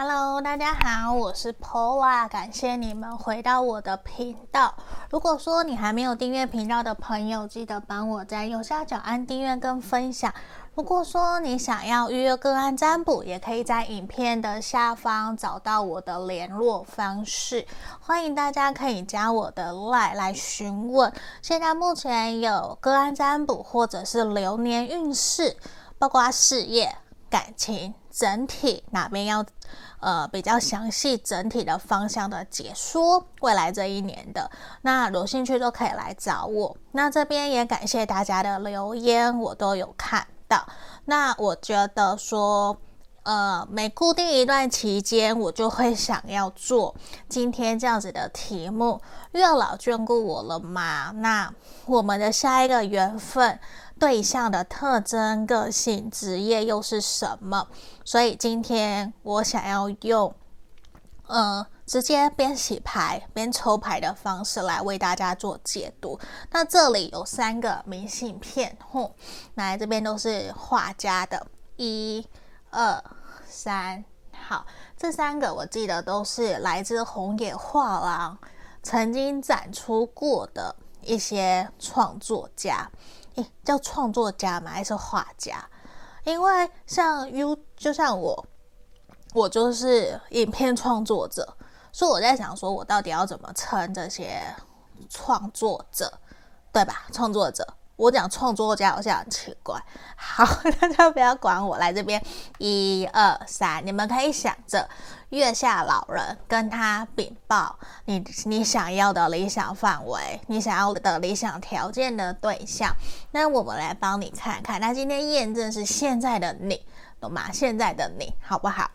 Hello，大家好，我是 Paula，感谢你们回到我的频道。如果说你还没有订阅频道的朋友，记得帮我在右下角按订阅跟分享。如果说你想要预约个案占卜，也可以在影片的下方找到我的联络方式。欢迎大家可以加我的 LINE 来询问。现在目前有个案占卜或者是流年运势，包括事业、感情整体哪边要。呃，比较详细整体的方向的解说，未来这一年的，那有兴趣都可以来找我。那这边也感谢大家的留言，我都有看到。那我觉得说，呃，每固定一段期间，我就会想要做今天这样子的题目：月老眷顾我了吗？那我们的下一个缘分。对象的特征、个性、职业又是什么？所以今天我想要用，呃，直接边洗牌边抽牌的方式来为大家做解读。那这里有三个明信片，吼，来这边都是画家的，一、二、三，好，这三个我记得都是来自红野画廊曾经展出过的一些创作家。诶叫创作家吗？还是画家？因为像 U，就像我，我就是影片创作者，所以我在想，说我到底要怎么称这些创作者，对吧？创作者。我讲创作家好像很奇怪，好，大家不要管我。来这边，一二三，你们可以想着月下老人跟他禀报你你想要的理想范围，你想要的理想条件的对象。那我们来帮你看看。那今天验证是现在的你，懂吗？现在的你好不好？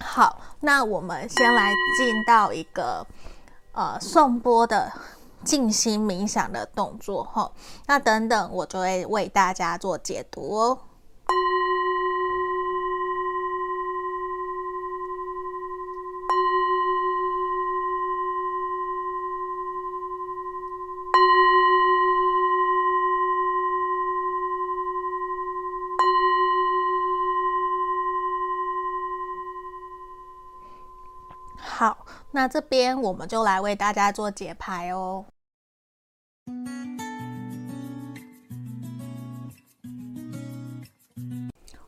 好，那我们先来进到一个呃颂钵的。静心冥想的动作，哈，那等等我就会为大家做解读哦。好，那这边我们就来为大家做解牌哦。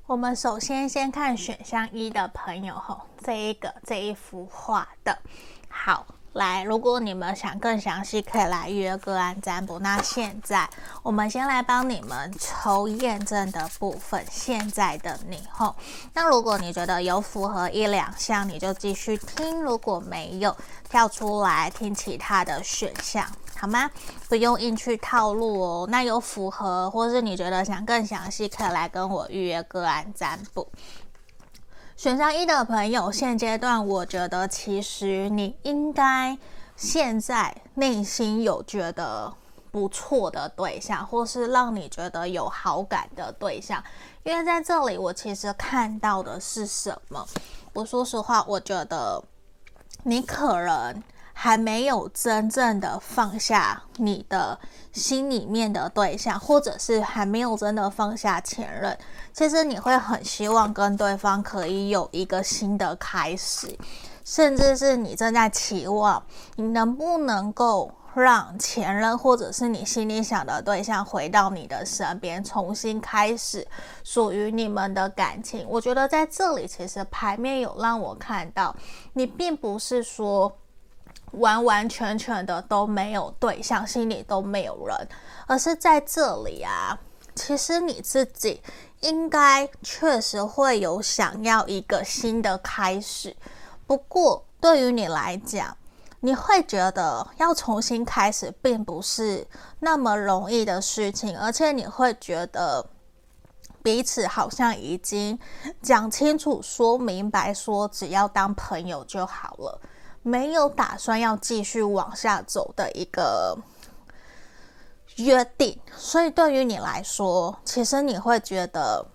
我们首先先看选项一的朋友吼，这一个这一幅画的，好，来，如果你们想更详细，可以来约个案占卜。那现在我们先来帮你们抽验证的部分，现在的你吼，那如果你觉得有符合一两项，你就继续听；如果没有，跳出来听其他的选项。好吗？不用硬去套路哦。那有符合，或是你觉得想更详细，可以来跟我预约个案占卜。选项一的朋友，现阶段我觉得其实你应该现在内心有觉得不错的对象，或是让你觉得有好感的对象。因为在这里，我其实看到的是什么？我说实话，我觉得你可能。还没有真正的放下你的心里面的对象，或者是还没有真的放下前任，其实你会很希望跟对方可以有一个新的开始，甚至是你正在期望你能不能够让前任或者是你心里想的对象回到你的身边，重新开始属于你们的感情。我觉得在这里其实牌面有让我看到，你并不是说。完完全全的都没有对象，心里都没有人，而是在这里啊，其实你自己应该确实会有想要一个新的开始。不过对于你来讲，你会觉得要重新开始并不是那么容易的事情，而且你会觉得彼此好像已经讲清楚、说明白，说只要当朋友就好了。没有打算要继续往下走的一个约定，所以对于你来说，其实你会觉得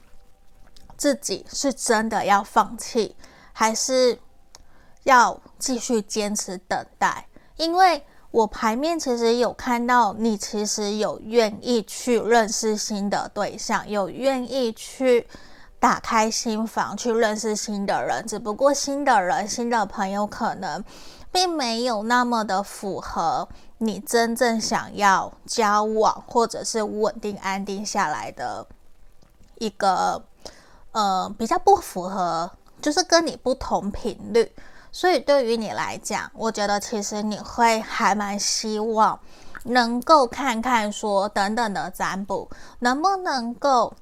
自己是真的要放弃，还是要继续坚持等待？因为我牌面其实有看到你，其实有愿意去认识新的对象，有愿意去打开心房去认识新的人，只不过新的人、新的朋友可能并没有那么的符合你真正想要交往或者是稳定安定下来的一个，呃，比较不符合，就是跟你不同频率。所以对于你来讲，我觉得其实你会还蛮希望能够看看说等等的占卜，能不能够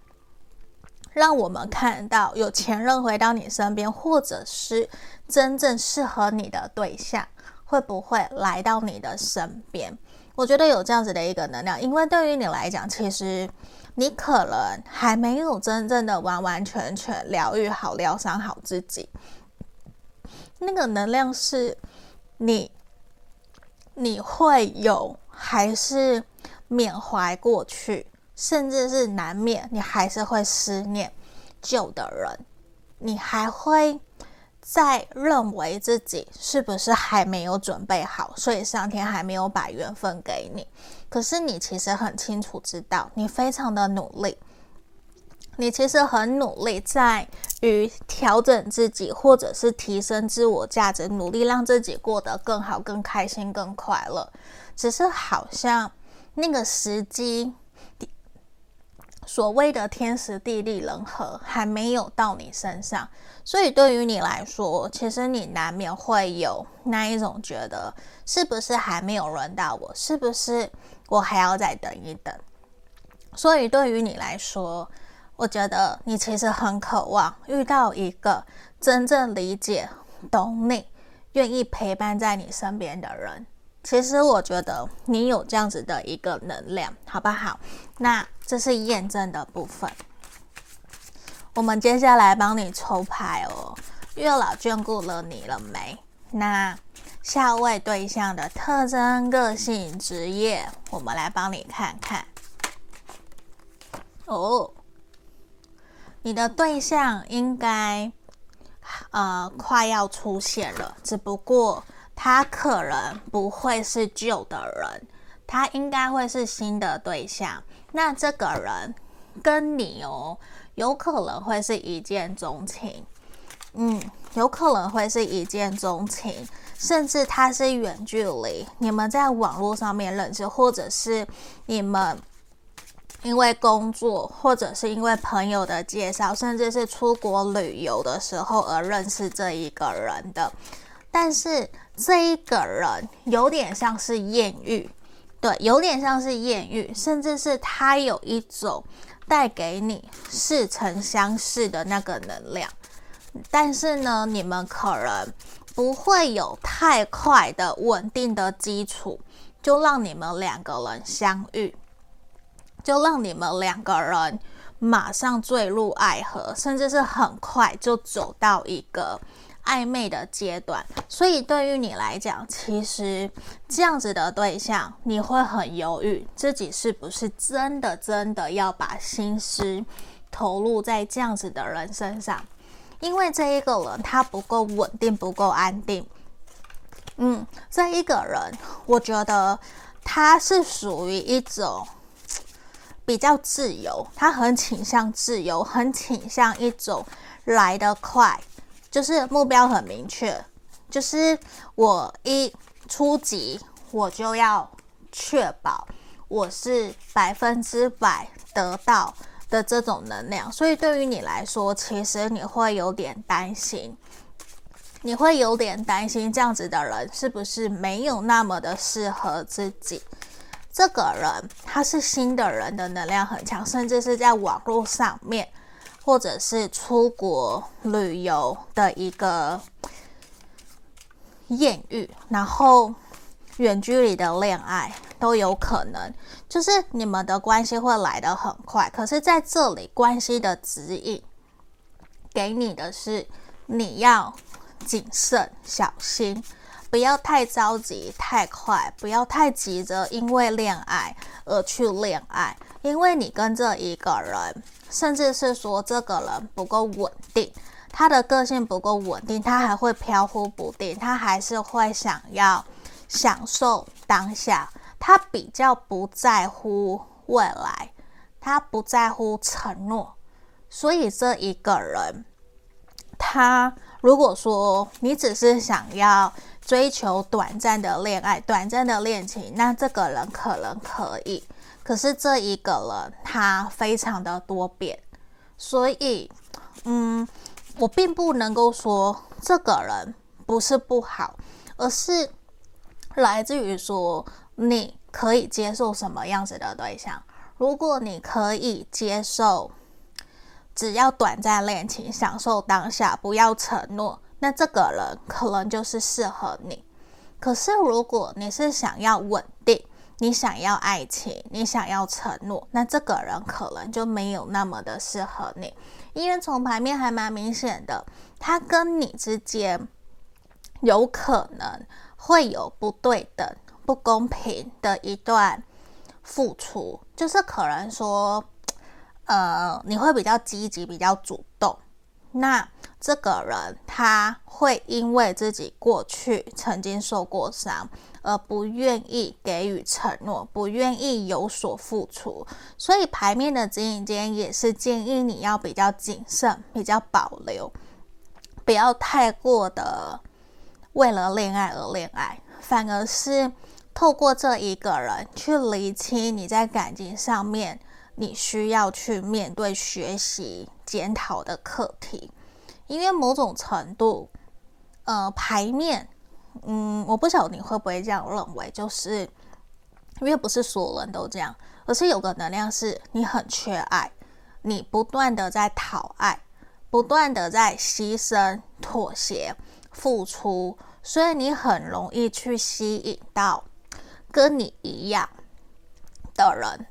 让我们看到有前任回到你身边，或者是真正适合你的对象会不会来到你的身边？我觉得有这样子的一个能量，因为对于你来讲，其实你可能还没有真正的完完全全疗愈好、疗伤好自己。那个能量是你，你会有还是缅怀过去，甚至是难免你还是会思念旧的人，你还会在认为自己是不是还没有准备好，所以上天还没有把缘分给你。可是你其实很清楚知道，你非常的努力。你其实很努力，在于调整自己，或者是提升自我价值，努力让自己过得更好、更开心、更快乐。只是好像那个时机，所谓的天时地利人和还没有到你身上，所以对于你来说，其实你难免会有那一种觉得，是不是还没有轮到我？是不是我还要再等一等？所以对于你来说，我觉得你其实很渴望遇到一个真正理解、懂你、愿意陪伴在你身边的人。其实我觉得你有这样子的一个能量，好不好？那这是验证的部分。我们接下来帮你抽牌哦。月老眷顾了你了没？那下位对象的特征、个性、职业，我们来帮你看看。哦。你的对象应该，呃，快要出现了，只不过他可能不会是旧的人，他应该会是新的对象。那这个人跟你哦，有可能会是一见钟情，嗯，有可能会是一见钟情，甚至他是远距离，你们在网络上面认识，或者是你们。因为工作，或者是因为朋友的介绍，甚至是出国旅游的时候而认识这一个人的。但是这一个人有点像是艳遇，对，有点像是艳遇，甚至是他有一种带给你似曾相识的那个能量。但是呢，你们可能不会有太快的稳定的基础，就让你们两个人相遇。就让你们两个人马上坠入爱河，甚至是很快就走到一个暧昧的阶段。所以对于你来讲，其实这样子的对象，你会很犹豫自己是不是真的真的要把心思投入在这样子的人身上，因为这一个人他不够稳定，不够安定。嗯，这一个人，我觉得他是属于一种。比较自由，他很倾向自由，很倾向一种来得快，就是目标很明确，就是我一初级，我就要确保我是百分之百得到的这种能量。所以对于你来说，其实你会有点担心，你会有点担心这样子的人是不是没有那么的适合自己。这个人他是新的人的能量很强，甚至是在网络上面，或者是出国旅游的一个艳遇，然后远距离的恋爱都有可能，就是你们的关系会来得很快。可是在这里，关系的指引给你的是你要谨慎小心。不要太着急，太快，不要太急着因为恋爱而去恋爱，因为你跟这一个人，甚至是说这个人不够稳定，他的个性不够稳定，他还会飘忽不定，他还是会想要享受当下，他比较不在乎未来，他不在乎承诺，所以这一个人，他如果说你只是想要追求短暂的恋爱、短暂的恋情，那这个人可能可以。可是这一个人他非常的多变，所以，嗯，我并不能够说这个人不是不好，而是来自于说你可以接受什么样子的对象。如果你可以接受，只要短暂恋情，享受当下，不要承诺，那这个人可能就是适合你。可是如果你是想要稳定，你想要爱情，你想要承诺，那这个人可能就没有那么的适合你，因为从牌面还蛮明显的，他跟你之间有可能会有不对等、不公平的一段付出，就是可能说，呃，你会比较积极、比较主动，那这个人他会因为自己过去曾经受过伤。而不愿意给予承诺，不愿意有所付出，所以牌面的指引间也是建议你要比较谨慎，比较保留，不要太过的为了恋爱而恋爱，反而是透过这一个人去厘清你在感情上面你需要去面对、学习、检讨的课题，因为某种程度，呃，牌面。嗯，我不晓得你会不会这样认为，就是因为不是所有人都这样，而是有个能量是你很缺爱，你不断的在讨爱，不断的在牺牲、妥协、付出，所以你很容易去吸引到跟你一样的人，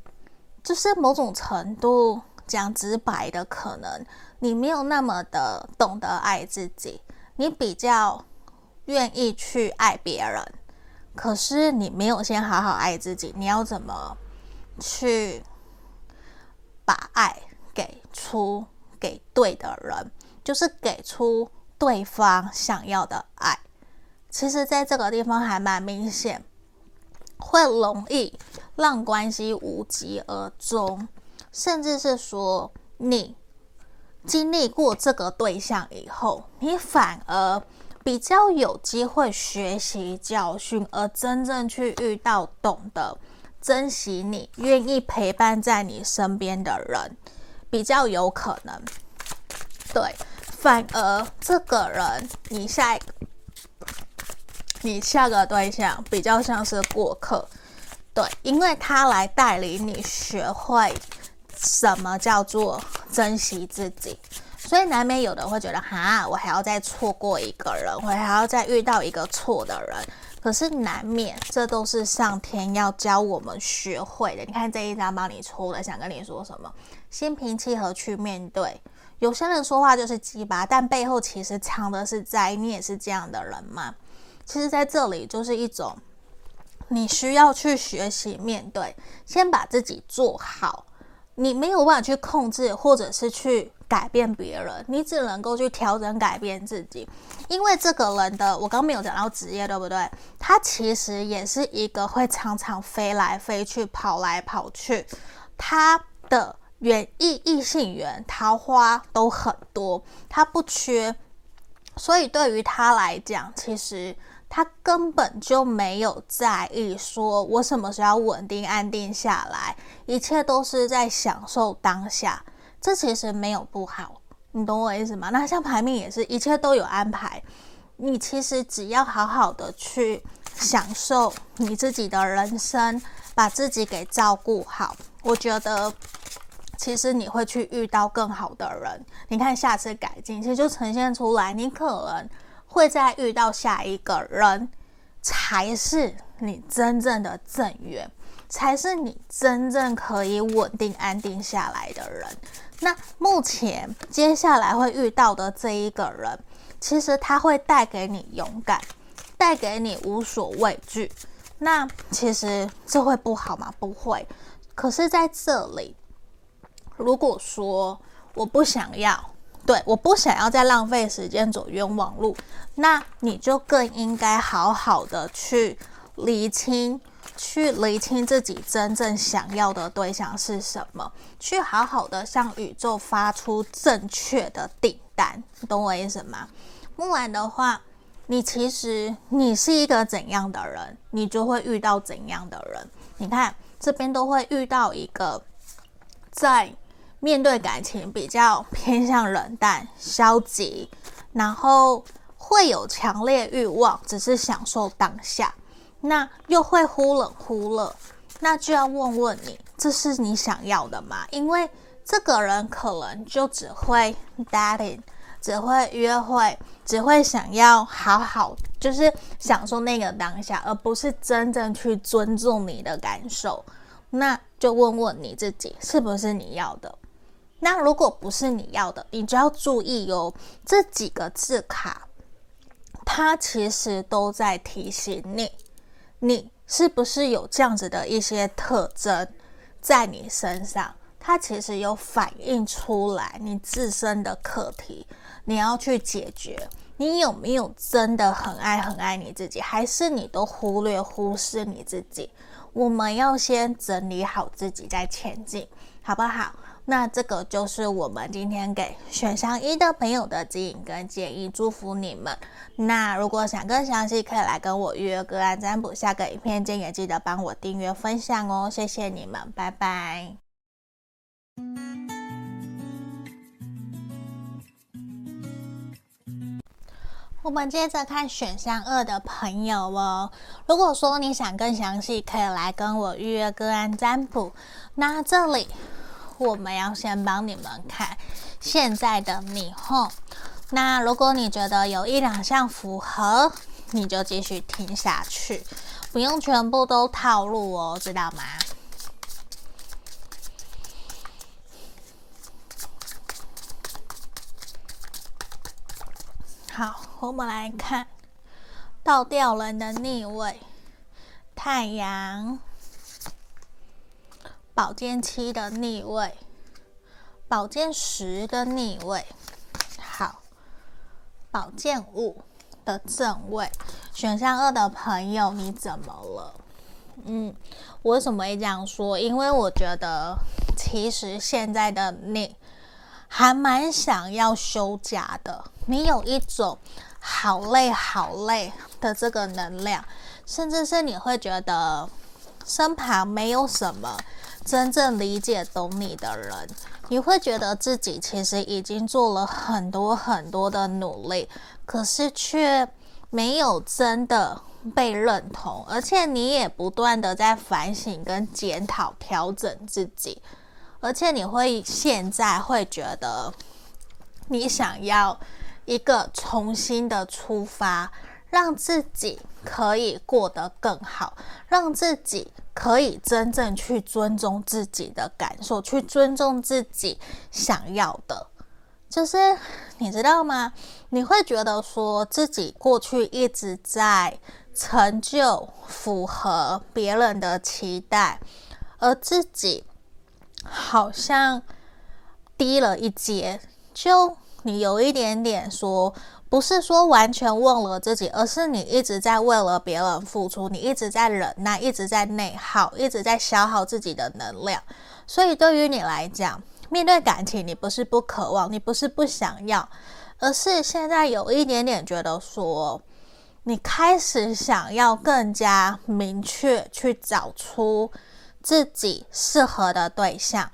就是某种程度讲直白的，可能你没有那么的懂得爱自己，你比较。愿意去爱别人，可是你没有先好好爱自己，你要怎么去把爱给出给对的人？就是给出对方想要的爱。其实，在这个地方还蛮明显，会容易让关系无疾而终，甚至是说你经历过这个对象以后，你反而。比较有机会学习教训，而真正去遇到懂得珍惜你、愿意陪伴在你身边的人，比较有可能。对，反而这个人，你下一个，你下个对象比较像是过客。对，因为他来带领你学会什么叫做珍惜自己。所以难免有的会觉得，哈，我还要再错过一个人，我还要再遇到一个错的人。可是难免，这都是上天要教我们学会的。你看这一张帮你抽的，想跟你说什么？心平气和去面对。有些人说话就是鸡巴，但背后其实藏的是灾。你也是这样的人吗？其实在这里就是一种，你需要去学习面对，先把自己做好。你没有办法去控制，或者是去。改变别人，你只能够去调整改变自己，因为这个人的，我刚没有讲到职业，对不对？他其实也是一个会常常飞来飞去、跑来跑去，他的缘异异性缘桃花都很多，他不缺，所以对于他来讲，其实他根本就没有在意说我什么时候稳定安定下来，一切都是在享受当下。这其实没有不好，你懂我意思吗？那像牌面也是一切都有安排，你其实只要好好的去享受你自己的人生，把自己给照顾好，我觉得其实你会去遇到更好的人。你看下次改进，其实就呈现出来，你可能会再遇到下一个人，才是你真正的正缘，才是你真正可以稳定安定下来的人。那目前接下来会遇到的这一个人，其实他会带给你勇敢，带给你无所畏惧。那其实这会不好吗？不会。可是在这里，如果说我不想要，对，我不想要再浪费时间走冤枉路，那你就更应该好好的去厘清去厘清自己真正想要的对象是什么，去好好的向宇宙发出正确的订单，懂我意思吗？不然的话，你其实你是一个怎样的人，你就会遇到怎样的人。你看这边都会遇到一个在面对感情比较偏向冷淡、消极，然后会有强烈欲望，只是享受当下。那又会忽冷忽热，那就要问问你，这是你想要的吗？因为这个人可能就只会 dating，只会约会，只会想要好好，就是享受那个当下，而不是真正去尊重你的感受。那就问问你自己，是不是你要的？那如果不是你要的，你就要注意哦，这几个字卡，它其实都在提醒你。你是不是有这样子的一些特征在你身上？它其实有反映出来你自身的课题，你要去解决。你有没有真的很爱很爱你自己，还是你都忽略忽视你自己？我们要先整理好自己再前进，好不好？那这个就是我们今天给选项一的朋友的指引跟建议，祝福你们。那如果想更详细，可以来跟我预约个案占卜。下个影片见，也记得帮我订阅分享哦，谢谢你们，拜拜。我们接着看选项二的朋友哦，如果说你想更详细，可以来跟我预约个案占卜。那这里。我们要先帮你们看现在的你后，那如果你觉得有一两项符合，你就继续听下去，不用全部都套路哦，知道吗？好，我们来看倒吊人的逆位，太阳。宝剑七的逆位，宝剑十的逆位，好，宝剑五的正位。选项二的朋友，你怎么了？嗯，我为什么会这样说？因为我觉得，其实现在的你还蛮想要休假的，你有一种好累好累的这个能量，甚至是你会觉得身旁没有什么。真正理解懂你的人，你会觉得自己其实已经做了很多很多的努力，可是却没有真的被认同，而且你也不断的在反省跟检讨调整自己，而且你会现在会觉得你想要一个重新的出发，让自己可以过得更好，让自己。可以真正去尊重自己的感受，去尊重自己想要的，就是你知道吗？你会觉得说自己过去一直在成就符合别人的期待，而自己好像低了一阶，就你有一点点说。不是说完全忘了自己，而是你一直在为了别人付出，你一直在忍耐，一直在内耗，一直在消耗自己的能量。所以对于你来讲，面对感情，你不是不渴望，你不是不想要，而是现在有一点点觉得说，你开始想要更加明确去找出自己适合的对象，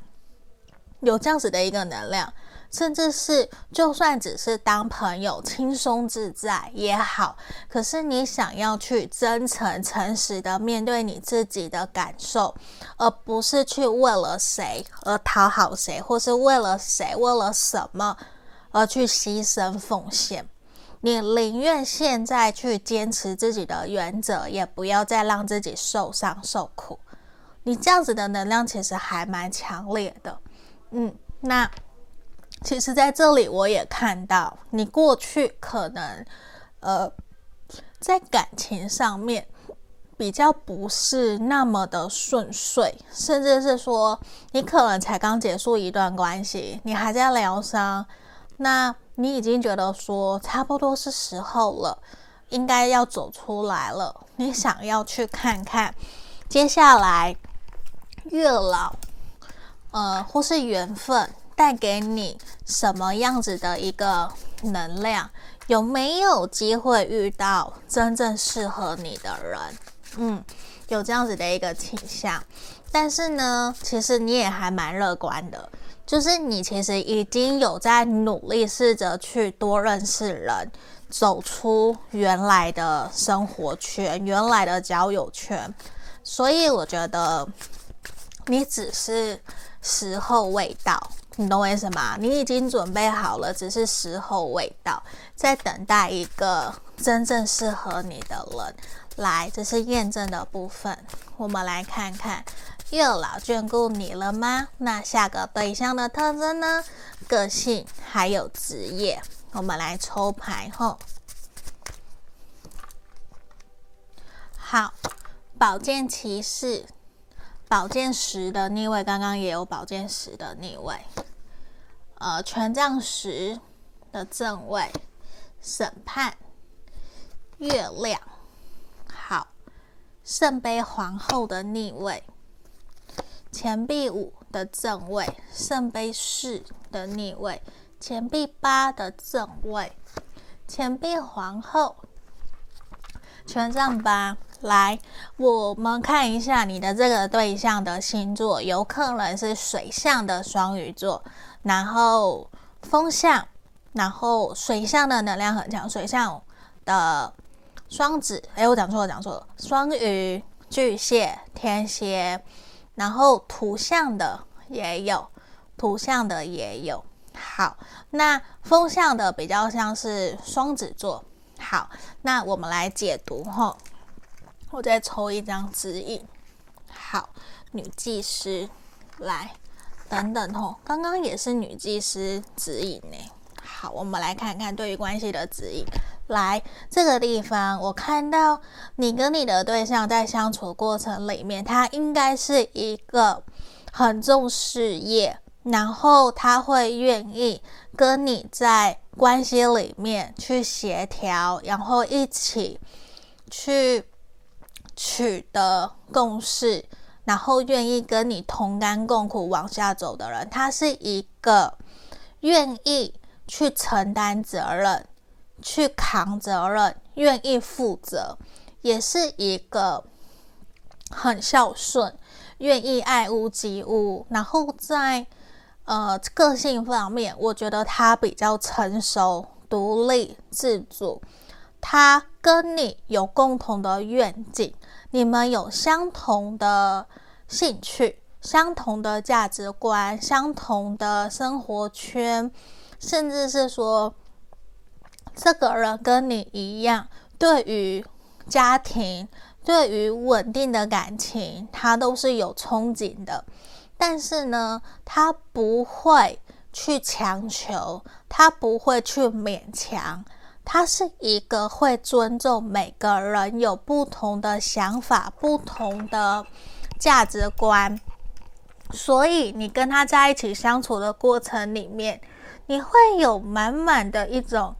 有这样子的一个能量。甚至是，就算只是当朋友，轻松自在也好。可是你想要去真诚、诚实的面对你自己的感受，而不是去为了谁而讨好谁，或是为了谁、为了什么而去牺牲奉献。你宁愿现在去坚持自己的原则，也不要再让自己受伤受苦。你这样子的能量其实还蛮强烈的。嗯，那。其实，在这里我也看到，你过去可能，呃，在感情上面比较不是那么的顺遂，甚至是说，你可能才刚结束一段关系，你还在疗伤，那你已经觉得说差不多是时候了，应该要走出来了，你想要去看看接下来月老，呃，或是缘分带给你什么样子的一个能量？有没有机会遇到真正适合你的人？嗯，有这样子的一个倾向。但是呢，其实你也还蛮乐观的，就是你其实已经有在努力试着去多认识人，走出原来的生活圈、原来的交友圈。所以我觉得你只是时候未到。你懂我意思吗？你已经准备好了，只是时候未到，在等待一个真正适合你的人来。这是验证的部分，我们来看看月老眷顾你了吗？那下个对象的特征呢？个性还有职业，我们来抽牌后。好，宝剑骑士。宝剑十的逆位，刚刚也有宝剑十的逆位，呃，权杖十的正位，审判，月亮，好，圣杯皇后的逆位，钱币五的正位，圣杯四的逆位，钱币八的正位，钱币皇后，权杖八。来，我们看一下你的这个对象的星座，有可能是水象的双鱼座，然后风象，然后水象的能量很强，水象的双子，哎，我讲错了，讲错了，双鱼、巨蟹、天蝎，然后土象的也有，土象的也有。好，那风象的比较像是双子座。好，那我们来解读哈。我再抽一张指引，好，女技师来，等等吼，刚刚也是女技师指引呢。好，我们来看看对于关系的指引。来这个地方，我看到你跟你的对象在相处过程里面，他应该是一个很重事业，然后他会愿意跟你在关系里面去协调，然后一起去。取得共识，然后愿意跟你同甘共苦往下走的人，他是一个愿意去承担责任、去扛责任、愿意负责，也是一个很孝顺、愿意爱屋及乌。然后在呃个性方面，我觉得他比较成熟、独立、自主。他跟你有共同的愿景。你们有相同的兴趣、相同的价值观、相同的生活圈，甚至是说，这个人跟你一样，对于家庭、对于稳定的感情，他都是有憧憬的。但是呢，他不会去强求，他不会去勉强。他是一个会尊重每个人有不同的想法、不同的价值观，所以你跟他在一起相处的过程里面，你会有满满的一种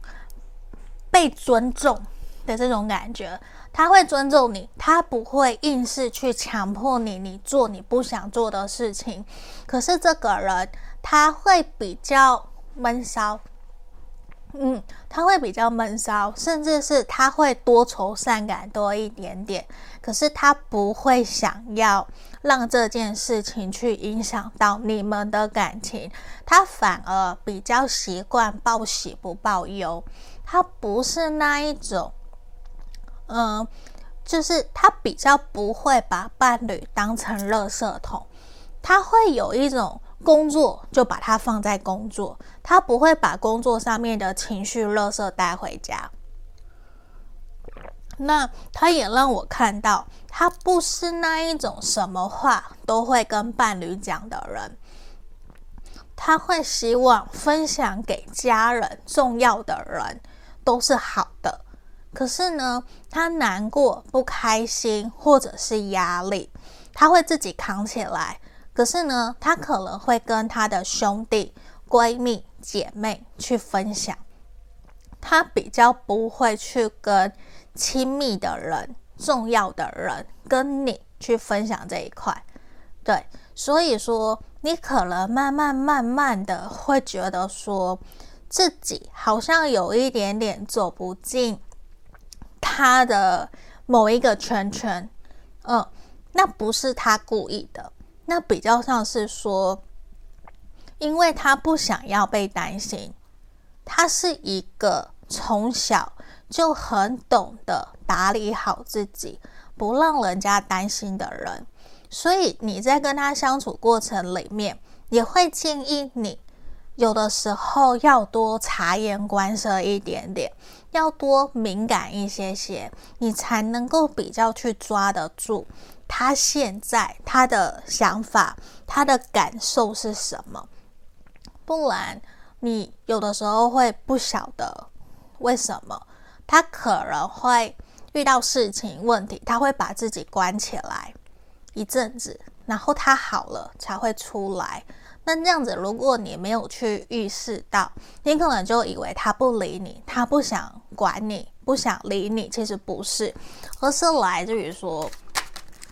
被尊重的这种感觉。他会尊重你，他不会硬是去强迫你，你做你不想做的事情。可是这个人他会比较闷骚。嗯，他会比较闷骚，甚至是他会多愁善感多一点点，可是他不会想要让这件事情去影响到你们的感情，他反而比较习惯报喜不报忧，他不是那一种，嗯、就是他比较不会把伴侣当成垃圾桶，他会有一种。工作就把它放在工作，他不会把工作上面的情绪垃圾带回家。那他也让我看到，他不是那一种什么话都会跟伴侣讲的人。他会希望分享给家人、重要的人都是好的。可是呢，他难过、不开心或者是压力，他会自己扛起来。可是呢，他可能会跟他的兄弟、闺蜜、姐妹去分享，他比较不会去跟亲密的人、重要的人跟你去分享这一块。对，所以说你可能慢慢慢慢的会觉得说自己好像有一点点走不进他的某一个圈圈，嗯，那不是他故意的，那比较像是说，因为他不想要被担心，他是一个从小就很懂得打理好自己，不让人家担心的人，所以你在跟他相处过程里面，也会建议你有的时候要多察言观色一点点，要多敏感一些些，你才能够比较去抓得住他现在他的想法，他的感受是什么，不然你有的时候会不晓得为什么。他可能会遇到事情问题，他会把自己关起来一阵子，然后他好了才会出来。那这样子，如果你没有去预示到，你可能就以为他不理你，他不想管你，不想理你。其实不是，而是来自于说，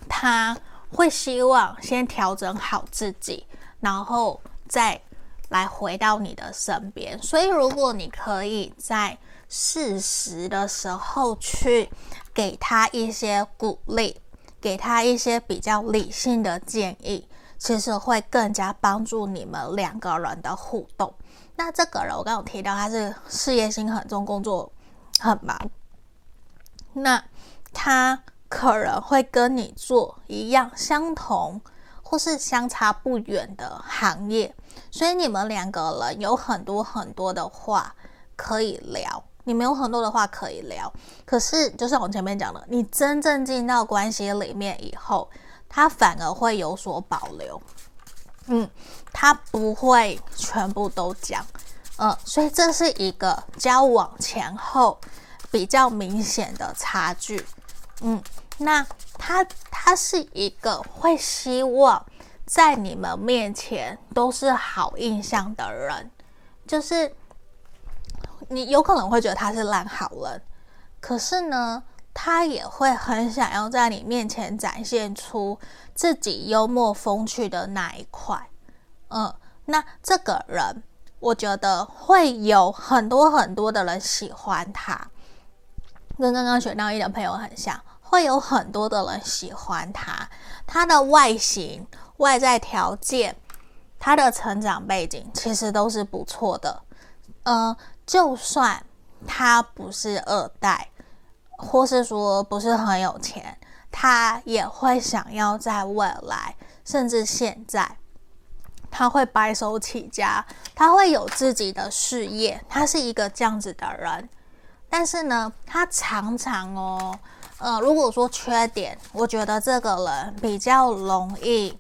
他会希望先调整好自己，然后再来回到你的身边。所以，如果你可以在适时的时候去给他一些鼓励，给他一些比较理性的建议，其实会更加帮助你们两个人的互动。那这个人我刚刚有提到他是事业心很重，工作很忙，那他可能会跟你做一样相同或是相差不远的行业，所以你们两个人有很多很多的话可以聊。你们有很多的话可以聊，可是就像我前面讲的，你真正进到关系里面以后，他反而会有所保留，嗯，他不会全部都讲，嗯，所以这是一个交往前后比较明显的差距，嗯，那他他是一个会希望在你们面前都是好印象的人，就是。你有可能会觉得他是烂好人，可是呢，他也会很想要在你面前展现出自己幽默风趣的那一块。嗯，那这个人，我觉得会有很多很多的人喜欢他，跟刚刚选到一的朋友很像，会有很多的人喜欢他。他的外形、外在条件、他的成长背景，其实都是不错的。嗯。就算他不是二代，或是说不是很有钱，他也会想要在未来，甚至现在，他会白手起家，他会有自己的事业，他是一个这样子的人。但是呢，他常常哦，呃，如果说缺点，我觉得这个人比较容易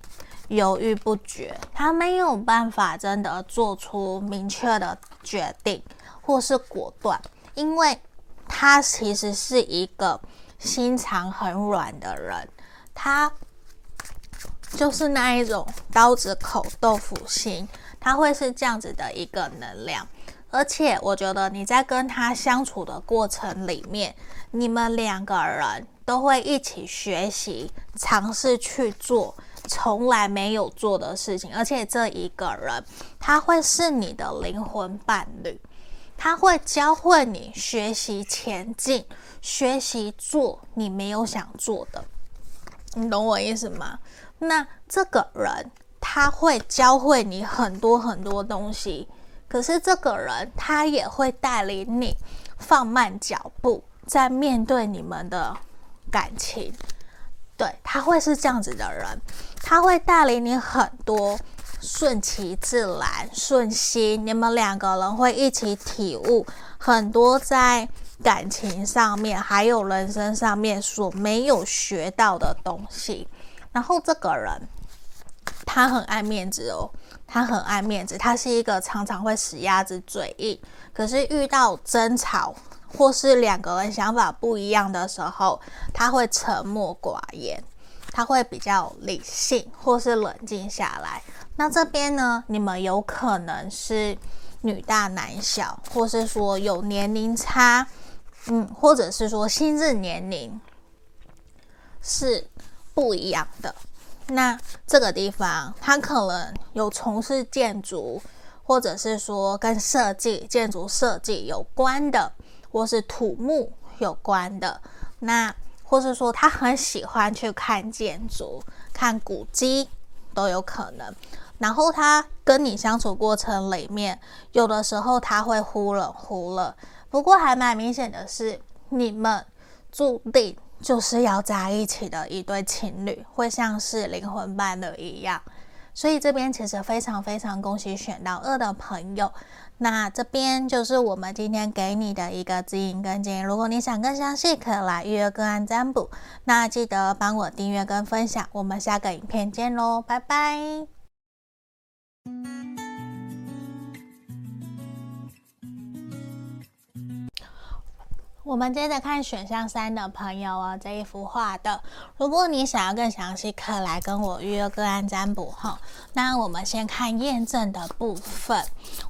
犹豫不决，他没有办法真的做出明确的决定。或是果断，因为他其实是一个心肠很软的人，他就是那一种刀子口豆腐心，他会是这样子的一个能量。而且我觉得你在跟他相处的过程里面，你们两个人都会一起学习，尝试去做从来没有做的事情，而且这一个人他会是你的灵魂伴侣。他会教会你学习前进，学习做你没有想做的，你懂我意思吗？那这个人他会教会你很多很多东西，可是这个人他也会带领你放慢脚步，在面对你们的感情。对，他会是这样子的人，他会带领你很多。顺其自然，顺心，你们两个人会一起体悟很多在感情上面，还有人生上面所没有学到的东西。然后这个人，他很爱面子哦，他很爱面子，他是一个常常会死鸭子嘴硬，可是遇到争吵或是两个人想法不一样的时候，他会沉默寡言，他会比较理性或是冷静下来。那这边呢，你们有可能是女大男小，或是说有年龄差，嗯，或者是说心智年龄是不一样的。那这个地方，他可能有从事建筑，或者是说跟设计、建筑设计有关的，或是土木有关的。那或是说他很喜欢去看建筑、看古迹都有可能。然后他跟你相处过程里面，有的时候他会忽冷忽热。不过还蛮明显的是，你们注定。就是要在一起的一对情侣，会像是灵魂伴侣一样。所以这边其实非常非常恭喜选到二的朋友。那这边就是我们今天给你的一个指引跟建议。如果你想更详细，可以来预约个案占卜。那记得帮我订阅跟分享。我们下个影片见喽，拜拜。我们接着看选项三的朋友哦，这一幅画的。如果你想要更详细，可来跟我预约个案占卜哈。那我们先看验证的部分。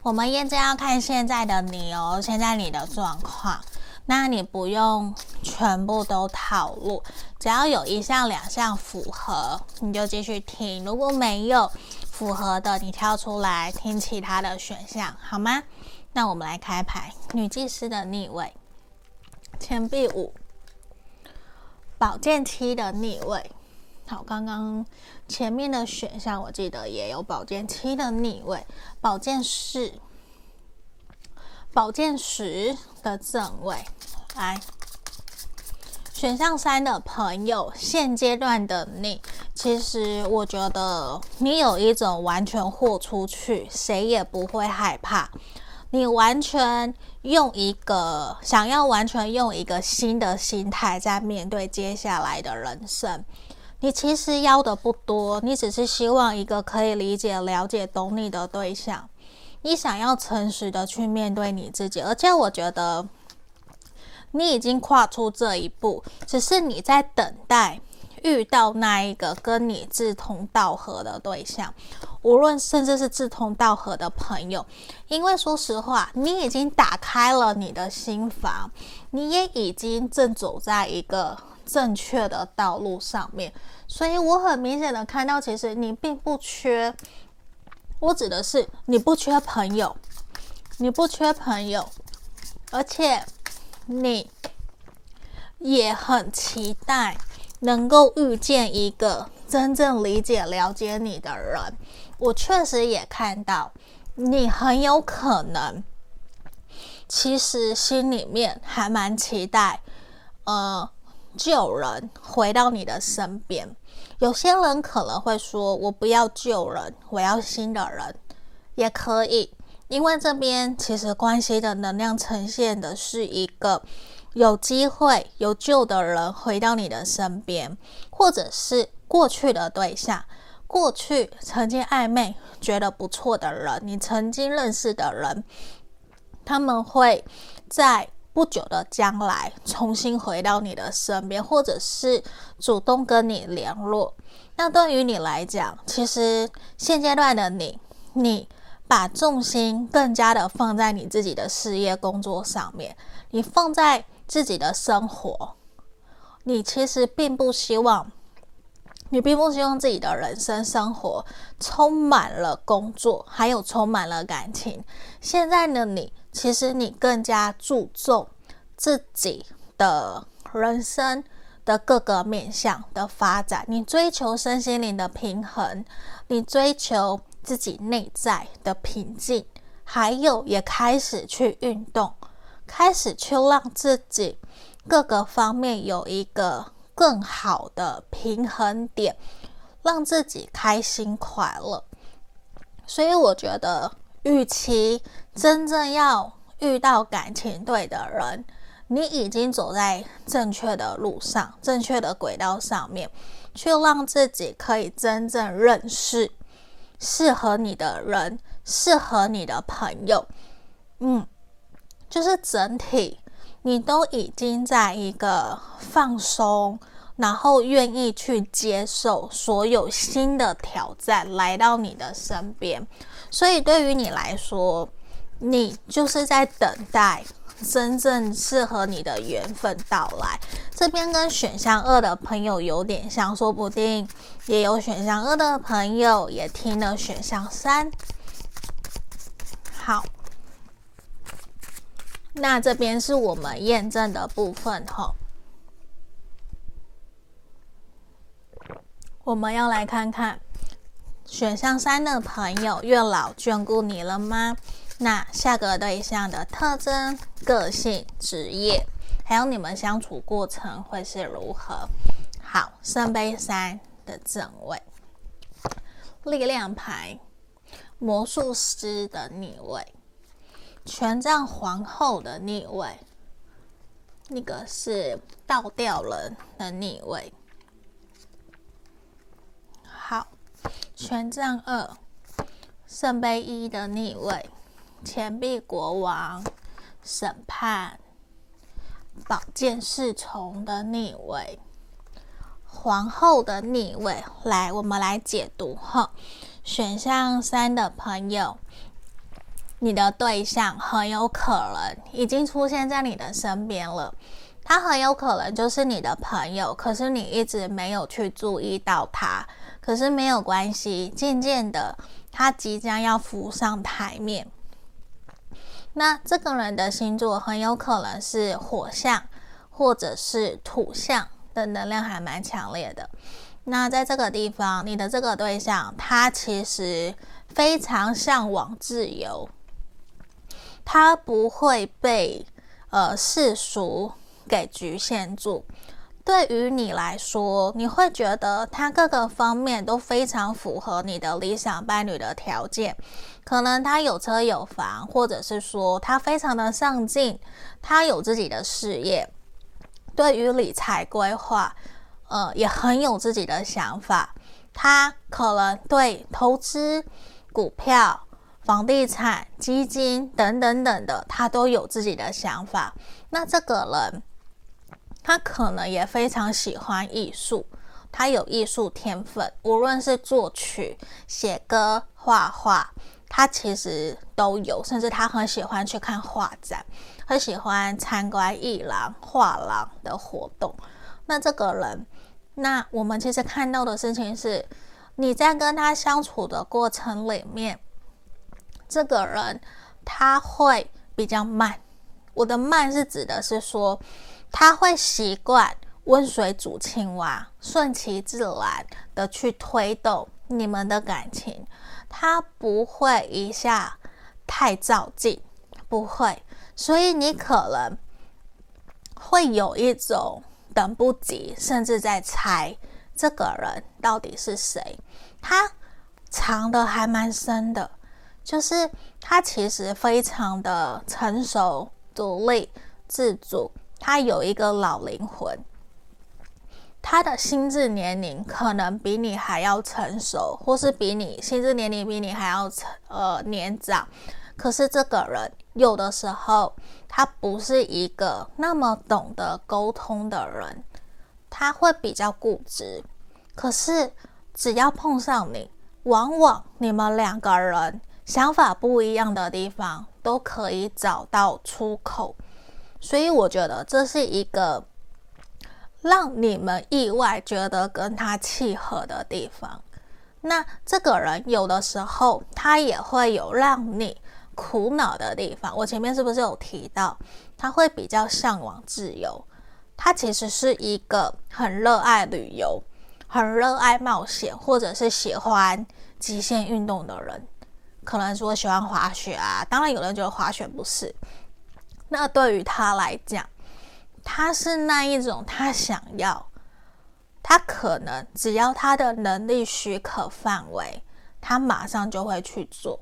我们验证要看现在的你哦，现在你的状况。那你不用全部都套路，只要有一项、两项符合，你就继续听。如果没有符合的，你跳出来听其他的选项，好吗？那我们来开牌，女祭司的逆位。钱币五，宝剑七的逆位。好，刚刚前面的选项我记得也有宝剑七的逆位，宝剑四，宝剑十的正位。来，选项三的朋友，现阶段的你，其实我觉得你有一种完全豁出去，谁也不会害怕。你完全用一个想要完全用一个新的心态在面对接下来的人生，你其实要的不多，你只是希望一个可以理解、了解、懂你的对象。你想要诚实的去面对你自己，而且我觉得你已经跨出这一步，只是你在等待。遇到那一个跟你志同道合的对象，无论甚至是志同道合的朋友，因为说实话，你已经打开了你的心房，你也已经正走在一个正确的道路上面，所以我很明显的看到，其实你并不缺，我指的是你不缺朋友，你不缺朋友，而且你也很期待。能够遇见一个真正理解、了解你的人，我确实也看到你很有可能，其实心里面还蛮期待，呃，旧人回到你的身边。有些人可能会说：“我不要旧人，我要新的人。”也可以，因为这边其实关系的能量呈现的是一个。有机会有旧的人回到你的身边，或者是过去的对象，过去曾经暧昧觉得不错的人，你曾经认识的人，他们会在不久的将来重新回到你的身边，或者是主动跟你联络。那对于你来讲，其实现阶段的你，你把重心更加的放在你自己的事业工作上面，你放在。自己的生活，你其实并不希望，你并不希望自己的人生生活充满了工作，还有充满了感情。现在的你，其实你更加注重自己的人生的各个面向的发展，你追求身心灵的平衡，你追求自己内在的平静，还有也开始去运动。开始去让自己各个方面有一个更好的平衡点，让自己开心快乐。所以我觉得，与其真正要遇到感情对的人，你已经走在正确的路上、正确的轨道上面，去让自己可以真正认识适合你的人、适合你的朋友。嗯。就是整体，你都已经在一个放松，然后愿意去接受所有新的挑战来到你的身边，所以对于你来说，你就是在等待真正适合你的缘分到来。这边跟选项二的朋友有点像，说不定也有选项二的朋友也听了选项三。好，那这边是我们验证的部分吼。我们要来看看选项三的朋友，月老眷顾你了吗？那下个对象的特征、个性、职业，还有你们相处过程会是如何？好，圣杯三的正位，力量牌，魔术师的逆位，权杖皇后的逆位，那个是倒吊人的逆位。好，权杖二，圣杯一的逆位。钱币国王、审判、宝剑侍从的逆位、皇后的逆位，来，我们来解读哈。选项三的朋友，你的对象很有可能已经出现在你的身边了，他很有可能就是你的朋友，可是你一直没有去注意到他，可是没有关系，渐渐的，他即将要浮上台面。那这个人的星座很有可能是火象，或者是土象的能量还蛮强烈的。那在这个地方，你的这个对象他其实非常向往自由，他不会被呃世俗给局限住。对于你来说，你会觉得他各个方面都非常符合你的理想伴侣的条件。可能他有车有房，或者是说他非常的上进，他有自己的事业，对于理财规划，呃，也很有自己的想法。他可能对投资、股票、房地产、基金等等等的，他都有自己的想法。那这个人。他可能也非常喜欢艺术，他有艺术天分，无论是作曲、写歌、画画，他其实都有。甚至他很喜欢去看画展，很喜欢参观艺廊、画廊的活动。那这个人，那我们其实看到的事情是，你在跟他相处的过程里面，这个人他会比较慢。我的慢是指的是说。他会习惯温水煮青蛙，顺其自然的去推动你们的感情。他不会一下太照进，不会。所以你可能会有一种等不及，甚至在猜这个人到底是谁。他藏的还蛮深的，就是他其实非常的成熟、独立、自主。他有一个老灵魂，他的心智年龄可能比你还要成熟，或是比你心智年龄比你还要成呃年长。可是这个人有的时候他不是一个那么懂得沟通的人，他会比较固执。可是只要碰上你，往往你们两个人想法不一样的地方都可以找到出口。所以我觉得这是一个让你们意外觉得跟他契合的地方。那这个人有的时候他也会有让你苦恼的地方。我前面是不是有提到他会比较向往自由？他其实是一个很热爱旅游、很热爱冒险，或者是喜欢极限运动的人。可能说喜欢滑雪啊，当然有人觉得滑雪不是。那对于他来讲，他是那一种，他想要，他可能只要他的能力许可范围，他马上就会去做，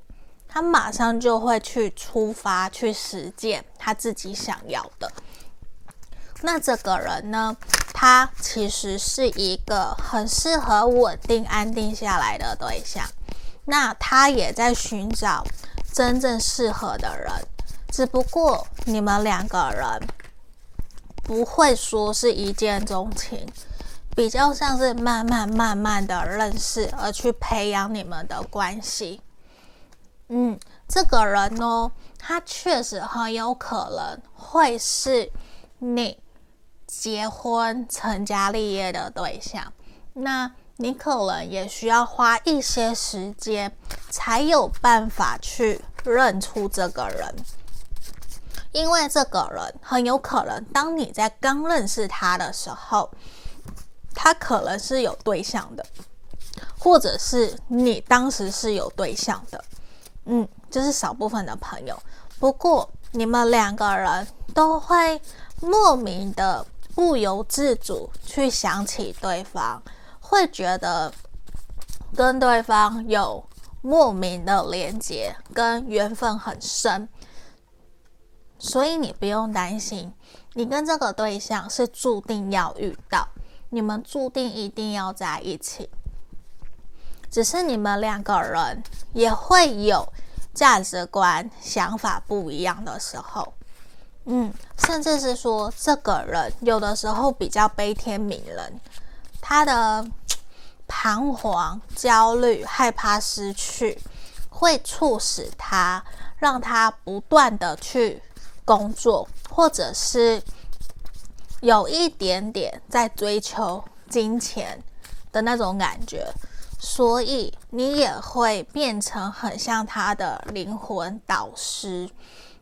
他马上就会去出发去实践他自己想要的。那这个人呢，他其实是一个很适合稳定安定下来的对象，那他也在寻找真正适合的人。只不过你们两个人不会说是一见钟情，比较像是慢慢慢慢的认识而去培养你们的关系。嗯，这个人呢，他确实很有可能会是你结婚成家立业的对象。那你可能也需要花一些时间，才有办法去认出这个人。因为这个人很有可能，当你在刚认识他的时候，他可能是有对象的，或者是你当时是有对象的，嗯，就是少部分的朋友。不过你们两个人都会莫名的不由自主去想起对方，会觉得跟对方有莫名的连接，跟缘分很深。所以你不用担心，你跟这个对象是注定要遇到，你们注定一定要在一起。只是你们两个人也会有价值观、想法不一样的时候，嗯，甚至是说这个人有的时候比较悲天悯人，他的彷徨、焦虑、害怕失去，会促使他让他不断的去。工作，或者是有一点点在追求金钱的那种感觉，所以你也会变成很像他的灵魂导师，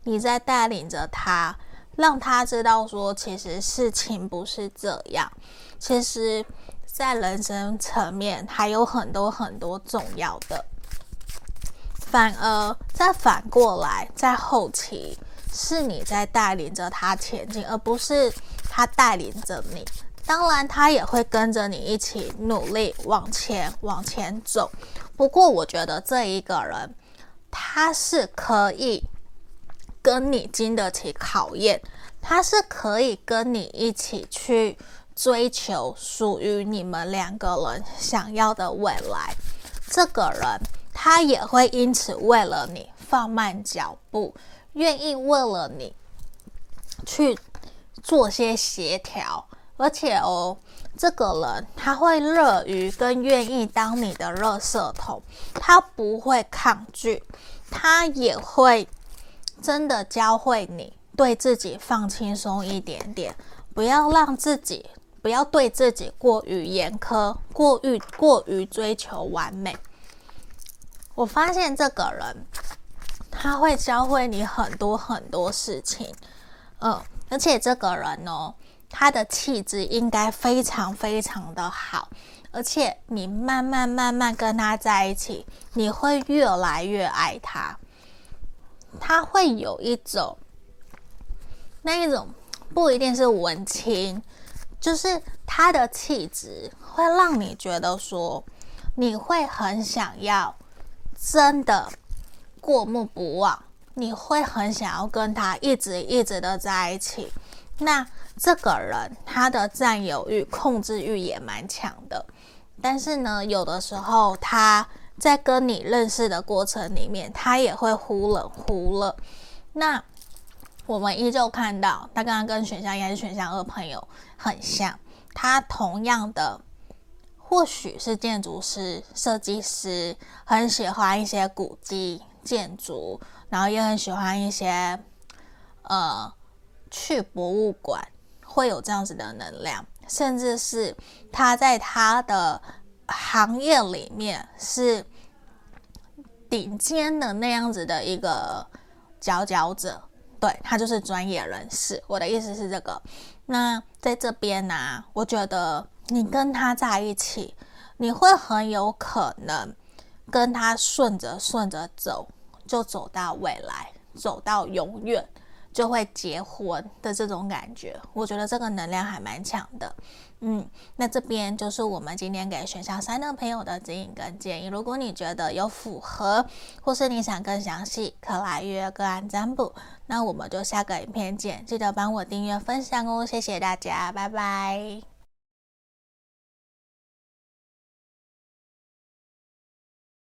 你在带领着他，让他知道说，其实事情不是这样，其实在人生层面还有很多很多重要的，反而再反过来，在后期。是你在带领着他前进，而不是他带领着你。当然，他也会跟着你一起努力往前往前走。不过，我觉得这一个人他是可以跟你经得起考验，他是可以跟你一起去追求属于你们两个人想要的未来。这个人他也会因此为了你放慢脚步。愿意为了你去做些协调，而且哦，这个人他会乐于跟愿意当你的热色桶，他不会抗拒，他也会真的教会你对自己放轻松一点点，不要让自己，不要对自己过于严苛，过于过于追求完美。我发现这个人。他会教会你很多很多事情，嗯，而且这个人哦，他的气质应该非常非常的好，而且你慢慢慢慢跟他在一起，你会越来越爱他。他会有一种，那一种不一定是文青，就是他的气质会让你觉得说，你会很想要真的。过目不忘，你会很想要跟他一直一直的在一起。那这个人他的占有欲、控制欲也蛮强的，但是呢，有的时候他在跟你认识的过程里面，他也会忽冷忽热。那我们依旧看到，他刚刚跟选项一还是选项二朋友很像，他同样的或许是建筑师、设计师，很喜欢一些古迹。建筑，然后也很喜欢一些，呃，去博物馆会有这样子的能量，甚至是他在他的行业里面是顶尖的那样子的一个佼佼者，对，他就是专业人士。我的意思是这个。那在这边呢、我觉得你跟他在一起，你会很有可能。跟他顺着顺着走，就走到未来，走到永远，就会结婚的这种感觉，我觉得这个能量还蛮强的。嗯，那这边就是我们今天给选项三的朋友的指引跟建议。如果你觉得有符合，或是你想更详细，可来约个案占卜。那我们就下个影片见，记得帮我订阅分享哦，谢谢大家，拜拜。